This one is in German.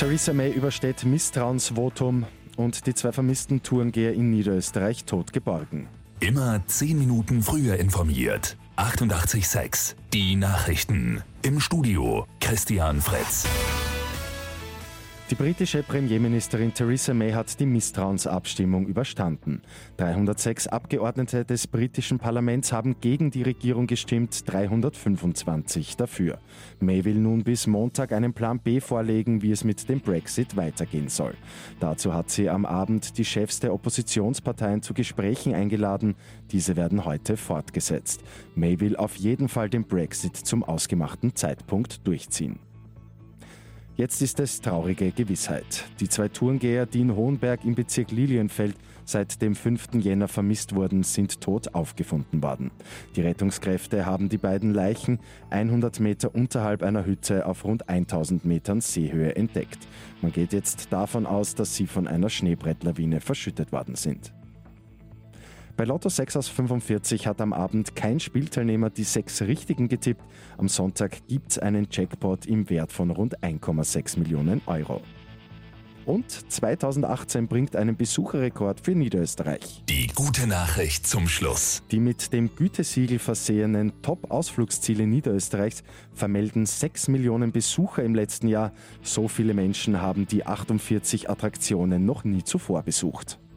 Theresa May übersteht Misstrauensvotum und die zwei vermissten Tourengeher in Niederösterreich tot geborgen. Immer zehn Minuten früher informiert. 88.6 Die Nachrichten. Im Studio Christian Fretz. Die britische Premierministerin Theresa May hat die Misstrauensabstimmung überstanden. 306 Abgeordnete des britischen Parlaments haben gegen die Regierung gestimmt, 325 dafür. May will nun bis Montag einen Plan B vorlegen, wie es mit dem Brexit weitergehen soll. Dazu hat sie am Abend die Chefs der Oppositionsparteien zu Gesprächen eingeladen. Diese werden heute fortgesetzt. May will auf jeden Fall den Brexit zum ausgemachten Zeitpunkt durchziehen. Jetzt ist es traurige Gewissheit. Die zwei Tourengeher, die in Hohenberg im Bezirk Lilienfeld seit dem 5. Jänner vermisst wurden, sind tot aufgefunden worden. Die Rettungskräfte haben die beiden Leichen 100 Meter unterhalb einer Hütte auf rund 1000 Metern Seehöhe entdeckt. Man geht jetzt davon aus, dass sie von einer Schneebrettlawine verschüttet worden sind. Bei Lotto 6 aus 45 hat am Abend kein Spielteilnehmer die sechs Richtigen getippt. Am Sonntag gibt es einen Jackpot im Wert von rund 1,6 Millionen Euro. Und 2018 bringt einen Besucherrekord für Niederösterreich. Die gute Nachricht zum Schluss. Die mit dem Gütesiegel versehenen Top-Ausflugsziele Niederösterreichs vermelden 6 Millionen Besucher im letzten Jahr. So viele Menschen haben die 48 Attraktionen noch nie zuvor besucht.